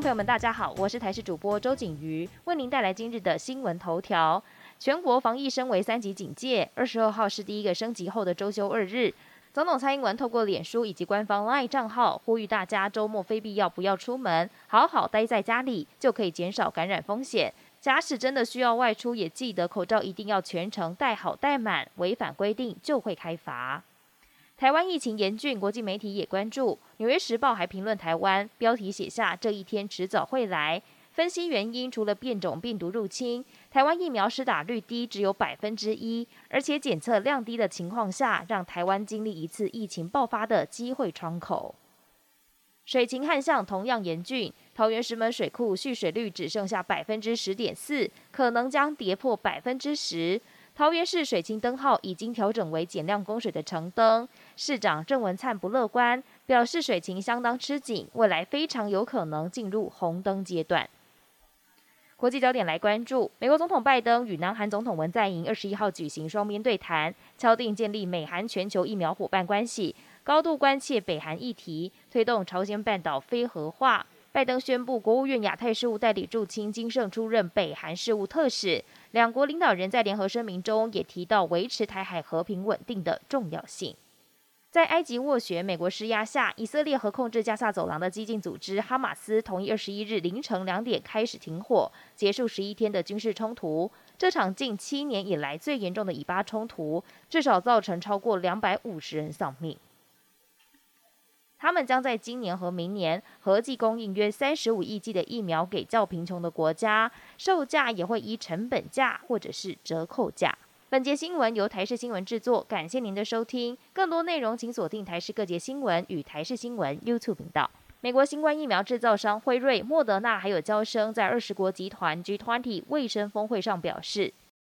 朋友们，大家好，我是台视主播周景瑜，为您带来今日的新闻头条。全国防疫升为三级警戒，二十二号是第一个升级后的周休二日。总统蔡英文透过脸书以及官方 LINE 账号，呼吁大家周末非必要不要出门，好好待在家里，就可以减少感染风险。假使真的需要外出，也记得口罩一定要全程戴好戴满，违反规定就会开罚。台湾疫情严峻，国际媒体也关注。《纽约时报》还评论台湾，标题写下“这一天迟早会来”。分析原因，除了变种病毒入侵，台湾疫苗施打率低，只有百分之一，而且检测量低的情况下，让台湾经历一次疫情爆发的机会窗口。水情旱象同样严峻，桃园石门水库蓄水率只剩下百分之十点四，可能将跌破百分之十。桃园市水情灯号已经调整为减量供水的橙灯，市长郑文灿不乐观，表示水情相当吃紧，未来非常有可能进入红灯阶段。国际焦点来关注，美国总统拜登与南韩总统文在寅二十一号举行双边对谈，敲定建立美韩全球疫苗伙伴关系，高度关切北韩议题，推动朝鲜半岛非核化。拜登宣布，国务院亚太事务代理驻青金盛出任北韩事务特使。两国领导人在联合声明中也提到维持台海和平稳定的重要性。在埃及斡旋、美国施压下，以色列和控制加萨走廊的激进组织哈马斯同意二十一日凌晨两点开始停火，结束十一天的军事冲突。这场近七年以来最严重的以巴冲突，至少造成超过两百五十人丧命。他们将在今年和明年合计供应约三十五亿剂的疫苗给较贫穷的国家，售价也会以成本价或者是折扣价。本节新闻由台视新闻制作，感谢您的收听。更多内容请锁定台视各节新闻与台视新闻 YouTube 频道。美国新冠疫苗制造商辉瑞、莫德纳还有交生在二十国集团 G20 卫生峰会上表示。